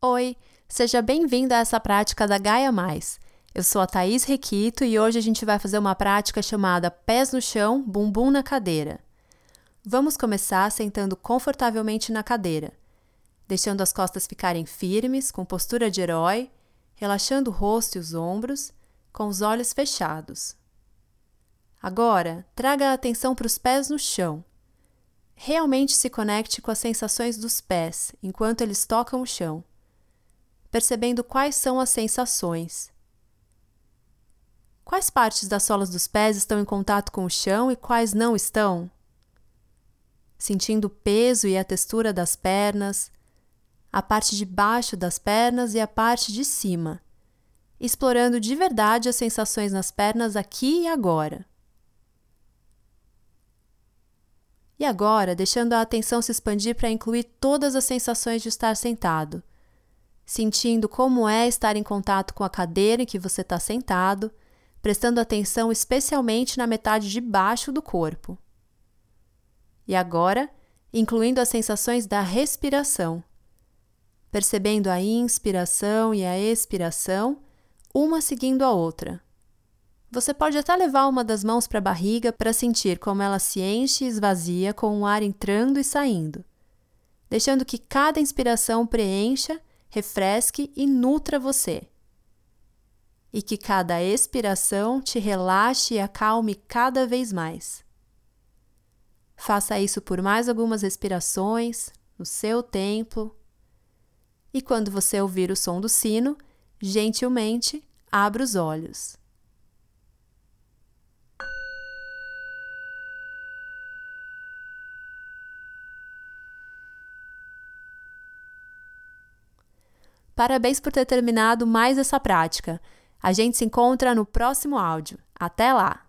Oi, seja bem-vindo a essa prática da Gaia Mais. Eu sou a Thaís Requito e hoje a gente vai fazer uma prática chamada Pés no chão, bumbum na cadeira. Vamos começar sentando confortavelmente na cadeira, deixando as costas ficarem firmes, com postura de herói, relaxando o rosto e os ombros, com os olhos fechados. Agora, traga a atenção para os pés no chão. Realmente se conecte com as sensações dos pés enquanto eles tocam o chão percebendo quais são as sensações. Quais partes das solas dos pés estão em contato com o chão e quais não estão? Sentindo o peso e a textura das pernas, a parte de baixo das pernas e a parte de cima, explorando de verdade as sensações nas pernas aqui e agora. E agora, deixando a atenção se expandir para incluir todas as sensações de estar sentado sentindo como é estar em contato com a cadeira em que você está sentado, prestando atenção especialmente na metade de baixo do corpo. E agora, incluindo as sensações da respiração, percebendo a inspiração e a expiração, uma seguindo a outra. Você pode até levar uma das mãos para a barriga para sentir como ela se enche e esvazia com o ar entrando e saindo, deixando que cada inspiração preencha refresque e nutra você. E que cada expiração te relaxe e acalme cada vez mais. Faça isso por mais algumas respirações, no seu tempo. E quando você ouvir o som do sino, gentilmente abra os olhos. Parabéns por ter terminado mais essa prática. A gente se encontra no próximo áudio. Até lá!